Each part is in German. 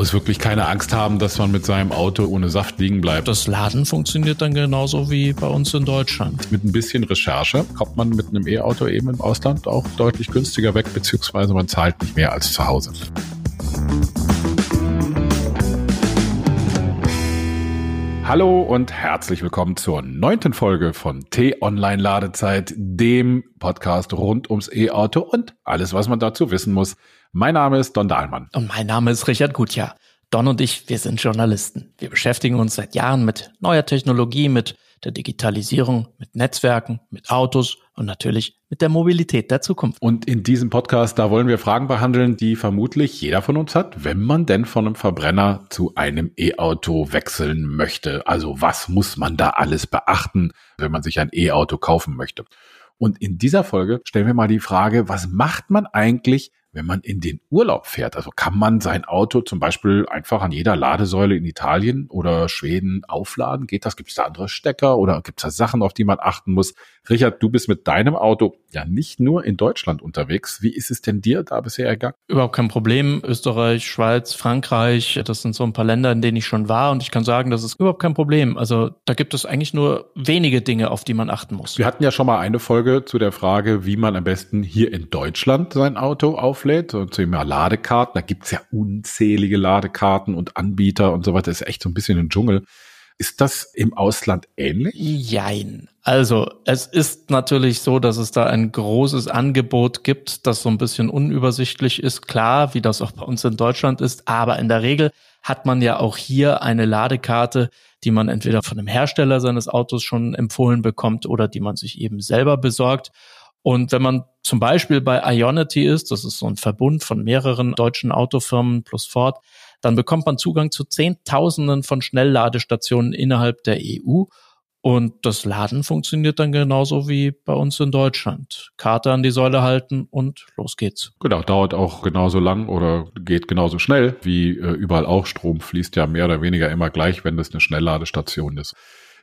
muss wirklich keine Angst haben, dass man mit seinem Auto ohne Saft liegen bleibt. Das Laden funktioniert dann genauso wie bei uns in Deutschland. Mit ein bisschen Recherche kommt man mit einem E-Auto eben im Ausland auch deutlich günstiger weg, beziehungsweise man zahlt nicht mehr als zu Hause. Hallo und herzlich willkommen zur neunten Folge von T-Online Ladezeit, dem Podcast rund ums E-Auto und alles, was man dazu wissen muss. Mein Name ist Don Dahlmann. Und mein Name ist Richard Gutjahr. Don und ich, wir sind Journalisten. Wir beschäftigen uns seit Jahren mit neuer Technologie, mit der Digitalisierung, mit Netzwerken, mit Autos und natürlich mit der Mobilität der Zukunft. Und in diesem Podcast, da wollen wir Fragen behandeln, die vermutlich jeder von uns hat, wenn man denn von einem Verbrenner zu einem E-Auto wechseln möchte. Also was muss man da alles beachten, wenn man sich ein E-Auto kaufen möchte? Und in dieser Folge stellen wir mal die Frage, was macht man eigentlich, wenn man in den Urlaub fährt. Also kann man sein Auto zum Beispiel einfach an jeder Ladesäule in Italien oder Schweden aufladen? Geht das? Gibt es da andere Stecker oder gibt es da Sachen, auf die man achten muss? Richard, du bist mit deinem Auto ja nicht nur in Deutschland unterwegs. Wie ist es denn dir da bisher ergangen? Überhaupt kein Problem. Österreich, Schweiz, Frankreich, das sind so ein paar Länder, in denen ich schon war und ich kann sagen, das ist überhaupt kein Problem. Also da gibt es eigentlich nur wenige Dinge, auf die man achten muss. Wir hatten ja schon mal eine Folge zu der Frage, wie man am besten hier in Deutschland sein Auto auflädt, zum Thema Ladekarten. Da gibt's ja unzählige Ladekarten und Anbieter und so weiter. Ist echt so ein bisschen ein Dschungel. Ist das im Ausland ähnlich? Jein. Also, es ist natürlich so, dass es da ein großes Angebot gibt, das so ein bisschen unübersichtlich ist. Klar, wie das auch bei uns in Deutschland ist. Aber in der Regel hat man ja auch hier eine Ladekarte, die man entweder von dem Hersteller seines Autos schon empfohlen bekommt oder die man sich eben selber besorgt. Und wenn man zum Beispiel bei Ionity ist, das ist so ein Verbund von mehreren deutschen Autofirmen plus Ford, dann bekommt man Zugang zu Zehntausenden von Schnellladestationen innerhalb der EU. Und das Laden funktioniert dann genauso wie bei uns in Deutschland. Karte an die Säule halten und los geht's. Genau, dauert auch genauso lang oder geht genauso schnell wie äh, überall auch. Strom fließt ja mehr oder weniger immer gleich, wenn das eine Schnellladestation ist.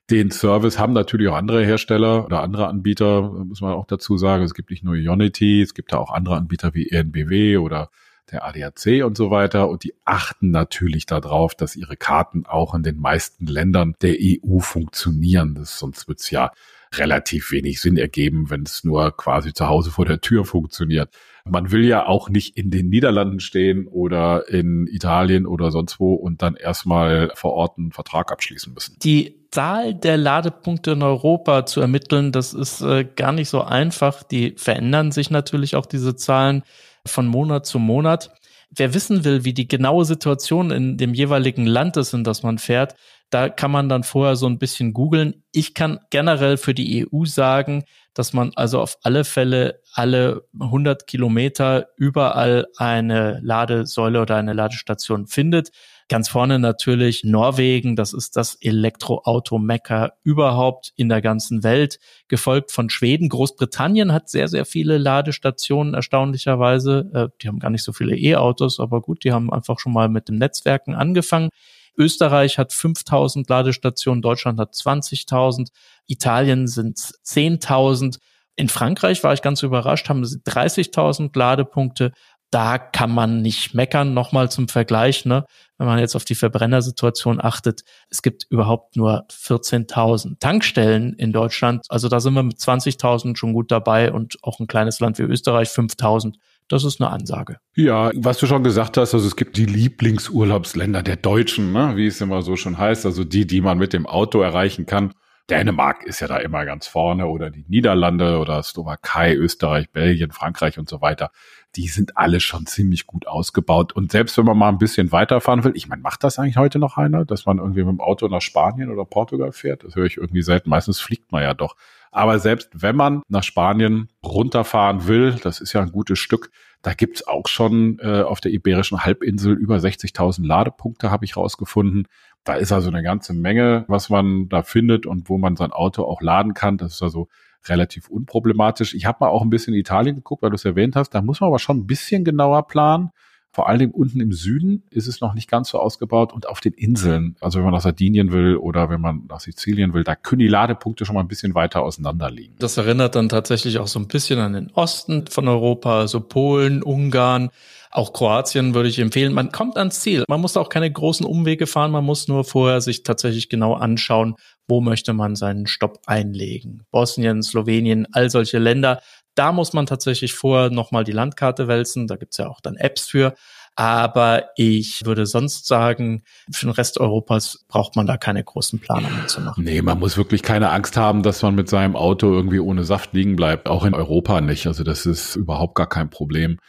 Den Service haben natürlich auch andere Hersteller oder andere Anbieter, muss man auch dazu sagen. Es gibt nicht nur Ionity, es gibt da auch andere Anbieter wie ENBW oder der ADAC und so weiter. Und die achten natürlich darauf, dass ihre Karten auch in den meisten Ländern der EU funktionieren. Das, sonst wird's ja relativ wenig Sinn ergeben, wenn es nur quasi zu Hause vor der Tür funktioniert. Man will ja auch nicht in den Niederlanden stehen oder in Italien oder sonst wo und dann erstmal vor Ort einen Vertrag abschließen müssen. Die Zahl der Ladepunkte in Europa zu ermitteln, das ist äh, gar nicht so einfach. Die verändern sich natürlich auch diese Zahlen von Monat zu Monat. Wer wissen will, wie die genaue Situation in dem jeweiligen Land ist, in das man fährt, da kann man dann vorher so ein bisschen googeln. Ich kann generell für die EU sagen, dass man also auf alle Fälle alle 100 Kilometer überall eine Ladesäule oder eine Ladestation findet. Ganz vorne natürlich Norwegen, das ist das Elektroauto-Mecker überhaupt in der ganzen Welt, gefolgt von Schweden. Großbritannien hat sehr, sehr viele Ladestationen, erstaunlicherweise. Äh, die haben gar nicht so viele E-Autos, aber gut, die haben einfach schon mal mit dem Netzwerken angefangen. Österreich hat 5000 Ladestationen, Deutschland hat 20.000, Italien sind 10.000. In Frankreich war ich ganz überrascht, haben sie 30.000 Ladepunkte da kann man nicht meckern. Nochmal zum Vergleich, ne? wenn man jetzt auf die Verbrennersituation achtet, es gibt überhaupt nur 14.000 Tankstellen in Deutschland. Also da sind wir mit 20.000 schon gut dabei und auch ein kleines Land wie Österreich 5.000. Das ist eine Ansage. Ja, was du schon gesagt hast, also es gibt die Lieblingsurlaubsländer der Deutschen, ne? wie es immer so schon heißt, also die, die man mit dem Auto erreichen kann. Dänemark ist ja da immer ganz vorne oder die Niederlande oder Slowakei, Österreich, Belgien, Frankreich und so weiter. Die sind alle schon ziemlich gut ausgebaut. Und selbst wenn man mal ein bisschen weiterfahren will, ich meine, macht das eigentlich heute noch einer, dass man irgendwie mit dem Auto nach Spanien oder Portugal fährt? Das höre ich irgendwie selten. Meistens fliegt man ja doch. Aber selbst wenn man nach Spanien runterfahren will, das ist ja ein gutes Stück, da gibt's auch schon äh, auf der Iberischen Halbinsel über 60.000 Ladepunkte, habe ich rausgefunden. Da ist also eine ganze Menge, was man da findet und wo man sein Auto auch laden kann. Das ist also relativ unproblematisch. Ich habe mal auch ein bisschen in Italien geguckt, weil du es erwähnt hast. Da muss man aber schon ein bisschen genauer planen Vor allen Dingen unten im Süden ist es noch nicht ganz so ausgebaut und auf den Inseln, also wenn man nach Sardinien will oder wenn man nach Sizilien will, da können die Ladepunkte schon mal ein bisschen weiter auseinander liegen. Das erinnert dann tatsächlich auch so ein bisschen an den Osten von Europa, also Polen, Ungarn. Auch Kroatien würde ich empfehlen. Man kommt ans Ziel. Man muss auch keine großen Umwege fahren. Man muss nur vorher sich tatsächlich genau anschauen, wo möchte man seinen Stopp einlegen. Bosnien, Slowenien, all solche Länder. Da muss man tatsächlich vorher nochmal die Landkarte wälzen. Da gibt's ja auch dann Apps für. Aber ich würde sonst sagen, für den Rest Europas braucht man da keine großen Planungen zu machen. Nee, man muss wirklich keine Angst haben, dass man mit seinem Auto irgendwie ohne Saft liegen bleibt. Auch in Europa nicht. Also das ist überhaupt gar kein Problem.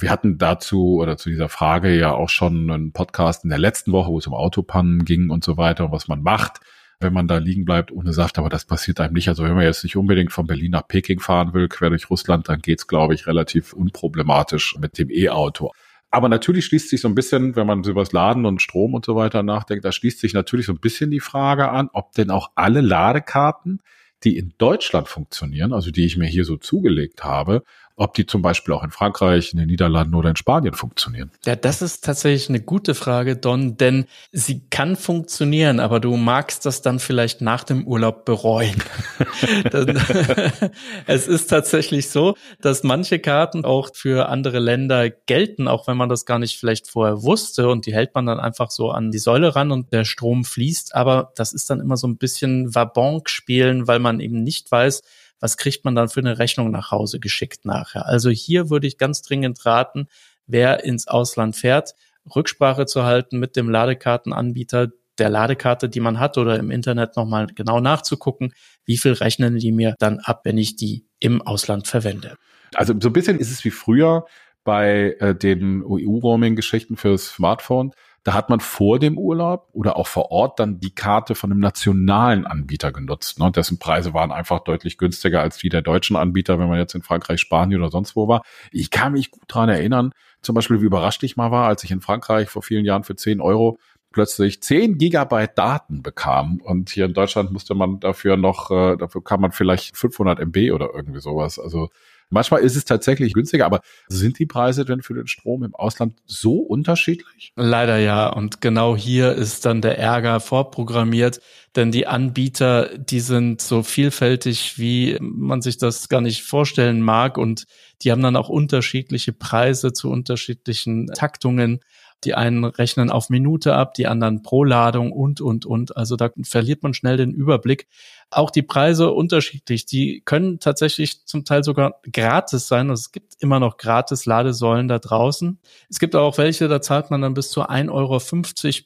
Wir hatten dazu oder zu dieser Frage ja auch schon einen Podcast in der letzten Woche, wo es um Autopannen ging und so weiter und was man macht, wenn man da liegen bleibt ohne Saft. Aber das passiert einem nicht. Also wenn man jetzt nicht unbedingt von Berlin nach Peking fahren will, quer durch Russland, dann geht's, glaube ich, relativ unproblematisch mit dem E-Auto. Aber natürlich schließt sich so ein bisschen, wenn man über das Laden und Strom und so weiter nachdenkt, da schließt sich natürlich so ein bisschen die Frage an, ob denn auch alle Ladekarten, die in Deutschland funktionieren, also die ich mir hier so zugelegt habe, ob die zum Beispiel auch in Frankreich, in den Niederlanden oder in Spanien funktionieren. Ja, das ist tatsächlich eine gute Frage, Don, denn sie kann funktionieren, aber du magst das dann vielleicht nach dem Urlaub bereuen. es ist tatsächlich so, dass manche Karten auch für andere Länder gelten, auch wenn man das gar nicht vielleicht vorher wusste und die hält man dann einfach so an die Säule ran und der Strom fließt, aber das ist dann immer so ein bisschen Wabonk spielen, weil man eben nicht weiß, was kriegt man dann für eine Rechnung nach Hause geschickt nachher. Also hier würde ich ganz dringend raten, wer ins Ausland fährt, Rücksprache zu halten mit dem Ladekartenanbieter der Ladekarte, die man hat oder im Internet nochmal genau nachzugucken, wie viel rechnen die mir dann ab, wenn ich die im Ausland verwende. Also so ein bisschen ist es wie früher bei äh, den EU-Roaming-Geschichten fürs Smartphone. Da hat man vor dem Urlaub oder auch vor Ort dann die Karte von einem nationalen Anbieter genutzt. Ne? Dessen Preise waren einfach deutlich günstiger als die der deutschen Anbieter, wenn man jetzt in Frankreich, Spanien oder sonst wo war. Ich kann mich gut dran erinnern, zum Beispiel, wie überrascht ich mal war, als ich in Frankreich vor vielen Jahren für 10 Euro plötzlich 10 Gigabyte Daten bekam. Und hier in Deutschland musste man dafür noch, äh, dafür kam man vielleicht 500 MB oder irgendwie sowas. Also Manchmal ist es tatsächlich günstiger, aber sind die Preise denn für den Strom im Ausland so unterschiedlich? Leider ja. Und genau hier ist dann der Ärger vorprogrammiert, denn die Anbieter, die sind so vielfältig, wie man sich das gar nicht vorstellen mag. Und die haben dann auch unterschiedliche Preise zu unterschiedlichen Taktungen. Die einen rechnen auf Minute ab, die anderen pro Ladung und, und, und. Also da verliert man schnell den Überblick. Auch die Preise unterschiedlich. Die können tatsächlich zum Teil sogar gratis sein. Also es gibt immer noch gratis Ladesäulen da draußen. Es gibt auch welche, da zahlt man dann bis zu 1,50 Euro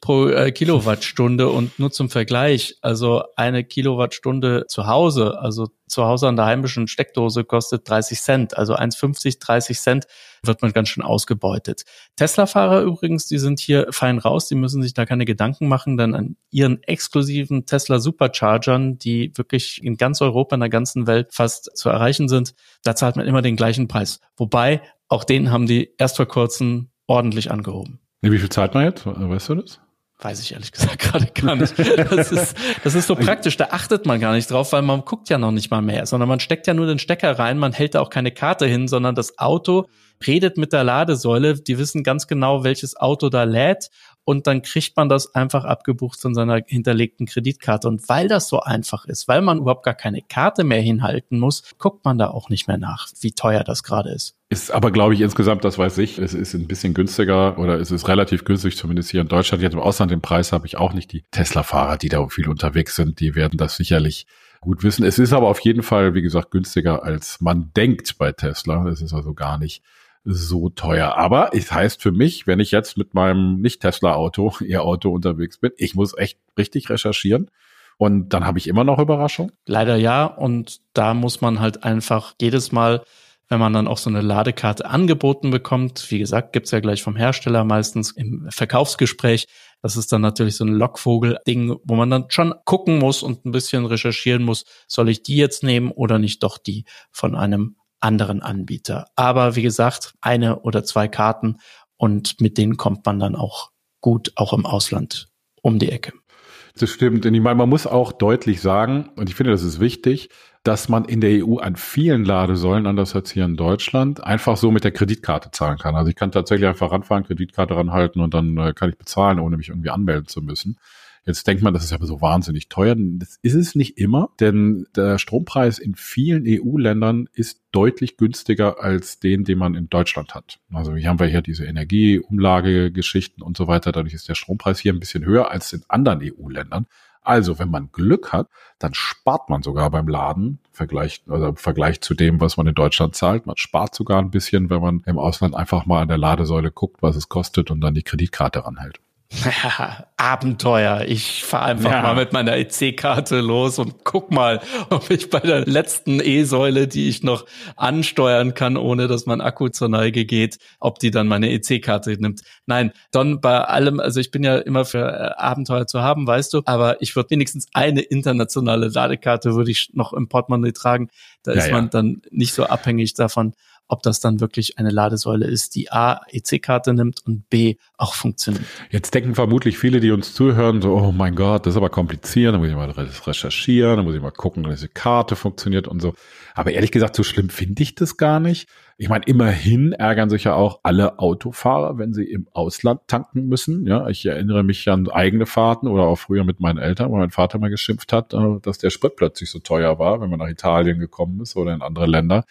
pro äh, Kilowattstunde und nur zum Vergleich. Also eine Kilowattstunde zu Hause, also zu Hause an der heimischen Steckdose kostet 30 Cent. Also 1,50, 30 Cent wird man ganz schön ausgebeutet. Tesla-Fahrer übrigens, die sind hier fein raus. Die müssen sich da keine Gedanken machen, denn an ihren exklusiven Tesla Superchargern, die wirklich in ganz Europa, in der ganzen Welt fast zu erreichen sind, da zahlt man immer den gleichen Preis. Wobei, auch den haben die erst vor kurzem ordentlich angehoben. Wie viel zahlt man jetzt? Weißt du das? Weiß ich ehrlich gesagt gerade gar nicht. Das ist, das ist so praktisch, da achtet man gar nicht drauf, weil man guckt ja noch nicht mal mehr, sondern man steckt ja nur den Stecker rein, man hält da auch keine Karte hin, sondern das Auto redet mit der Ladesäule, die wissen ganz genau, welches Auto da lädt und dann kriegt man das einfach abgebucht von seiner hinterlegten Kreditkarte. Und weil das so einfach ist, weil man überhaupt gar keine Karte mehr hinhalten muss, guckt man da auch nicht mehr nach, wie teuer das gerade ist. Ist aber, glaube ich, insgesamt, das weiß ich, es ist ein bisschen günstiger oder es ist relativ günstig, zumindest hier in Deutschland. Jetzt im Ausland den Preis habe ich auch nicht. Die Tesla-Fahrer, die da viel unterwegs sind, die werden das sicherlich gut wissen. Es ist aber auf jeden Fall, wie gesagt, günstiger, als man denkt bei Tesla. Es ist also gar nicht so teuer. Aber es heißt für mich, wenn ich jetzt mit meinem Nicht-Tesla-Auto, ihr Auto unterwegs bin, ich muss echt richtig recherchieren. Und dann habe ich immer noch Überraschung. Leider ja. Und da muss man halt einfach jedes Mal, wenn man dann auch so eine Ladekarte angeboten bekommt, wie gesagt, gibt's ja gleich vom Hersteller meistens im Verkaufsgespräch. Das ist dann natürlich so ein Lockvogel-Ding, wo man dann schon gucken muss und ein bisschen recherchieren muss, soll ich die jetzt nehmen oder nicht doch die von einem anderen Anbieter. Aber wie gesagt, eine oder zwei Karten und mit denen kommt man dann auch gut auch im Ausland um die Ecke. Das stimmt. Und ich meine, man muss auch deutlich sagen, und ich finde, das ist wichtig, dass man in der EU an vielen Ladesäulen, anders als hier in Deutschland, einfach so mit der Kreditkarte zahlen kann. Also ich kann tatsächlich einfach ranfahren, Kreditkarte ranhalten und dann äh, kann ich bezahlen, ohne mich irgendwie anmelden zu müssen. Jetzt denkt man, das ist aber so wahnsinnig teuer. Das ist es nicht immer, denn der Strompreis in vielen EU-Ländern ist deutlich günstiger als den, den man in Deutschland hat. Also hier haben wir hier diese Energieumlagegeschichten und so weiter. Dadurch ist der Strompreis hier ein bisschen höher als in anderen EU-Ländern. Also, wenn man Glück hat, dann spart man sogar beim Laden, Vergleich, also im Vergleich zu dem, was man in Deutschland zahlt. Man spart sogar ein bisschen, wenn man im Ausland einfach mal an der Ladesäule guckt, was es kostet und dann die Kreditkarte ranhält. Abenteuer. Ich fahre einfach ja. mal mit meiner EC-Karte los und guck mal, ob ich bei der letzten E-Säule, die ich noch ansteuern kann, ohne dass mein Akku zur Neige geht, ob die dann meine EC-Karte nimmt. Nein, Don, bei allem, also ich bin ja immer für äh, Abenteuer zu haben, weißt du, aber ich würde wenigstens eine internationale Ladekarte würde ich noch im Portemonnaie tragen. Da ja, ist man ja. dann nicht so abhängig davon, ob das dann wirklich eine Ladesäule ist, die A, EC-Karte nimmt und B, auch funktioniert. Jetzt denken vermutlich viele, die uns zuhören, so, oh mein Gott, das ist aber kompliziert, da muss ich mal recherchieren, da muss ich mal gucken, dass die Karte funktioniert und so. Aber ehrlich gesagt, so schlimm finde ich das gar nicht. Ich meine, immerhin ärgern sich ja auch alle Autofahrer, wenn sie im Ausland tanken müssen. Ja, ich erinnere mich an eigene Fahrten oder auch früher mit meinen Eltern, wo mein Vater mal geschimpft hat, äh, dass der Sprit plötzlich so teuer war, wenn man nach Italien gekommen ist oder in andere Länder.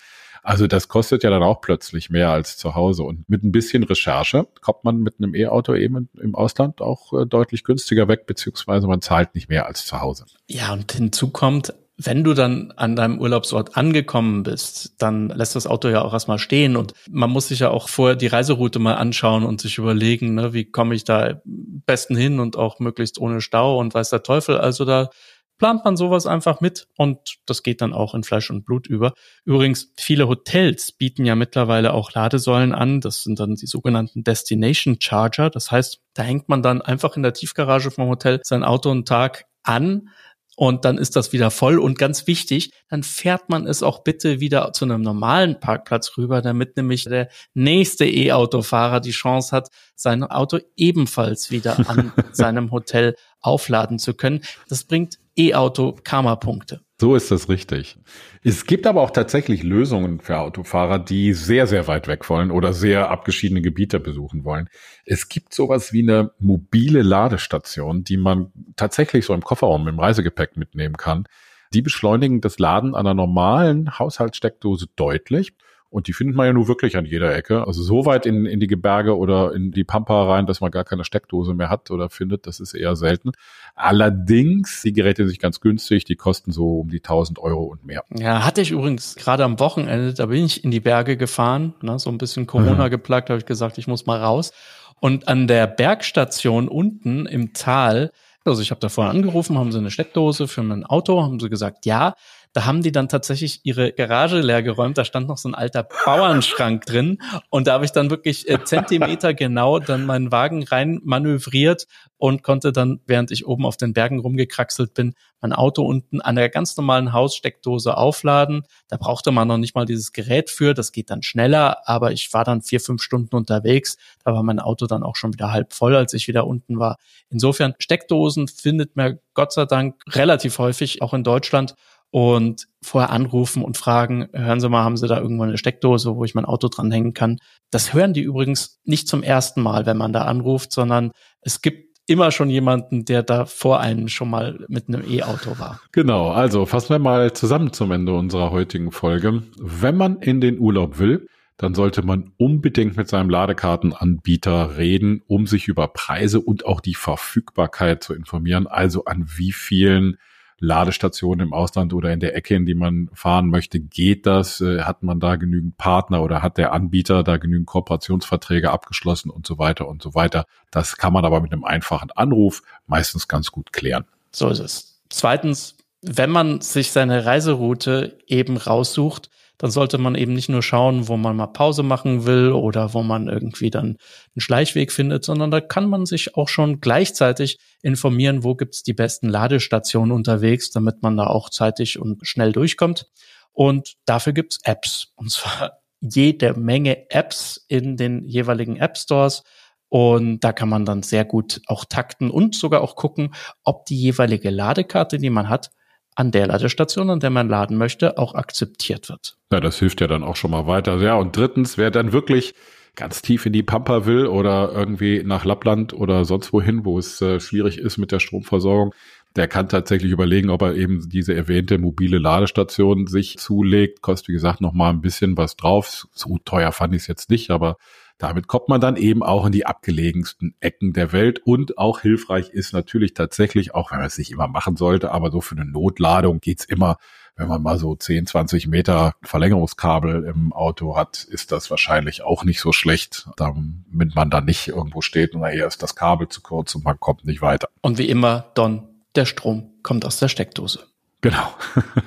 Also das kostet ja dann auch plötzlich mehr als zu Hause. Und mit ein bisschen Recherche kommt man mit einem E-Auto eben im Ausland auch äh, deutlich günstiger weg, beziehungsweise man zahlt nicht mehr als zu Hause. Ja, und hinzu kommt, wenn du dann an deinem Urlaubsort angekommen bist, dann lässt das Auto ja auch erstmal stehen und man muss sich ja auch vorher die Reiseroute mal anschauen und sich überlegen, ne, wie komme ich da besten hin und auch möglichst ohne Stau und weiß der Teufel. Also da plant man sowas einfach mit und das geht dann auch in Fleisch und Blut über. Übrigens, viele Hotels bieten ja mittlerweile auch Ladesäulen an. Das sind dann die sogenannten Destination Charger. Das heißt, da hängt man dann einfach in der Tiefgarage vom Hotel sein Auto einen Tag an, und dann ist das wieder voll. Und ganz wichtig, dann fährt man es auch bitte wieder zu einem normalen Parkplatz rüber, damit nämlich der nächste E-Autofahrer die Chance hat, sein Auto ebenfalls wieder an seinem Hotel aufladen zu können. Das bringt E-Auto Karma-Punkte. So ist das richtig. Es gibt aber auch tatsächlich Lösungen für Autofahrer, die sehr, sehr weit weg wollen oder sehr abgeschiedene Gebiete besuchen wollen. Es gibt sowas wie eine mobile Ladestation, die man tatsächlich so im Kofferraum im Reisegepäck mitnehmen kann. Die beschleunigen das Laden einer normalen Haushaltssteckdose deutlich und die findet man ja nur wirklich an jeder Ecke. Also so weit in, in die Gebirge oder in die Pampa rein, dass man gar keine Steckdose mehr hat oder findet, das ist eher selten. Allerdings, die Geräte sind ganz günstig, die kosten so um die 1000 Euro und mehr. Ja, hatte ich übrigens gerade am Wochenende, da bin ich in die Berge gefahren, ne, so ein bisschen Corona mhm. geplagt, habe ich gesagt, ich muss mal raus. Und an der Bergstation unten im Tal, also ich habe da vorher angerufen, haben sie eine Steckdose für mein Auto, haben sie gesagt, ja, da haben die dann tatsächlich ihre Garage leer geräumt. Da stand noch so ein alter Bauernschrank drin. Und da habe ich dann wirklich äh, Zentimeter genau dann meinen Wagen rein manövriert und konnte dann, während ich oben auf den Bergen rumgekraxelt bin, mein Auto unten an der ganz normalen Haussteckdose aufladen. Da brauchte man noch nicht mal dieses Gerät für. Das geht dann schneller. Aber ich war dann vier, fünf Stunden unterwegs. Da war mein Auto dann auch schon wieder halb voll, als ich wieder unten war. Insofern Steckdosen findet man Gott sei Dank relativ häufig, auch in Deutschland und vorher anrufen und fragen, hören Sie mal, haben Sie da irgendwo eine Steckdose, wo ich mein Auto dranhängen kann? Das hören die übrigens nicht zum ersten Mal, wenn man da anruft, sondern es gibt immer schon jemanden, der da vor einem schon mal mit einem E-Auto war. Genau, also fassen wir mal zusammen zum Ende unserer heutigen Folge. Wenn man in den Urlaub will, dann sollte man unbedingt mit seinem Ladekartenanbieter reden, um sich über Preise und auch die Verfügbarkeit zu informieren. Also an wie vielen Ladestationen im Ausland oder in der Ecke, in die man fahren möchte, geht das? Äh, hat man da genügend Partner oder hat der Anbieter da genügend Kooperationsverträge abgeschlossen und so weiter und so weiter? Das kann man aber mit einem einfachen Anruf meistens ganz gut klären. So ist es. Zweitens, wenn man sich seine Reiseroute eben raussucht, dann sollte man eben nicht nur schauen, wo man mal Pause machen will oder wo man irgendwie dann einen Schleichweg findet, sondern da kann man sich auch schon gleichzeitig informieren, wo gibt's die besten Ladestationen unterwegs, damit man da auch zeitig und schnell durchkommt. Und dafür gibt's Apps. Und zwar jede Menge Apps in den jeweiligen App Stores. Und da kann man dann sehr gut auch takten und sogar auch gucken, ob die jeweilige Ladekarte, die man hat, an der Ladestation, an der man laden möchte, auch akzeptiert wird. Ja, das hilft ja dann auch schon mal weiter. Ja, und drittens, wer dann wirklich ganz tief in die Pampa will oder irgendwie nach Lappland oder sonst wohin, wo es äh, schwierig ist mit der Stromversorgung, der kann tatsächlich überlegen, ob er eben diese erwähnte mobile Ladestation sich zulegt. Kostet, wie gesagt, noch mal ein bisschen was drauf. So teuer fand ich es jetzt nicht, aber damit kommt man dann eben auch in die abgelegensten Ecken der Welt und auch hilfreich ist natürlich tatsächlich, auch wenn man es nicht immer machen sollte, aber so für eine Notladung geht's immer, wenn man mal so 10, 20 Meter Verlängerungskabel im Auto hat, ist das wahrscheinlich auch nicht so schlecht, damit man dann nicht irgendwo steht und nachher ist das Kabel zu kurz und man kommt nicht weiter. Und wie immer, Don, der Strom kommt aus der Steckdose. Genau.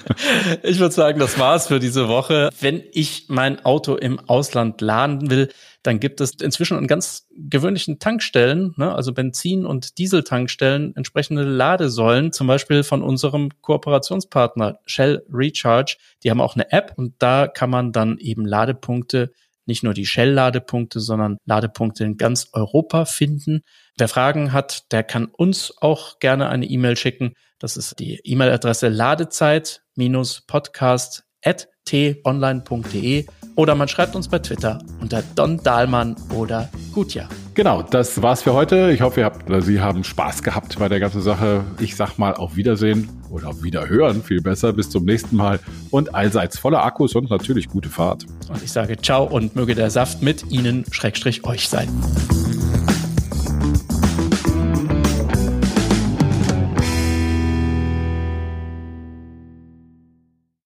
ich würde sagen, das war's für diese Woche. Wenn ich mein Auto im Ausland laden will, dann gibt es inzwischen an ganz gewöhnlichen Tankstellen, ne, also Benzin- und Dieseltankstellen, entsprechende Ladesäulen, zum Beispiel von unserem Kooperationspartner Shell Recharge. Die haben auch eine App und da kann man dann eben Ladepunkte nicht nur die Shell-Ladepunkte, sondern Ladepunkte in ganz Europa finden. Wer Fragen hat, der kann uns auch gerne eine E-Mail schicken. Das ist die E-Mail-Adresse ladezeit-podcast at t-online.de oder man schreibt uns bei Twitter unter Don Dahlmann oder Gutja. Genau, das war's für heute. Ich hoffe, ihr habt oder Sie haben Spaß gehabt bei der ganzen Sache. Ich sag mal auf Wiedersehen oder auf Wiederhören, viel besser. Bis zum nächsten Mal und allseits voller Akkus und natürlich gute Fahrt. Und ich sage ciao und möge der Saft mit Ihnen Schrägstrich euch sein.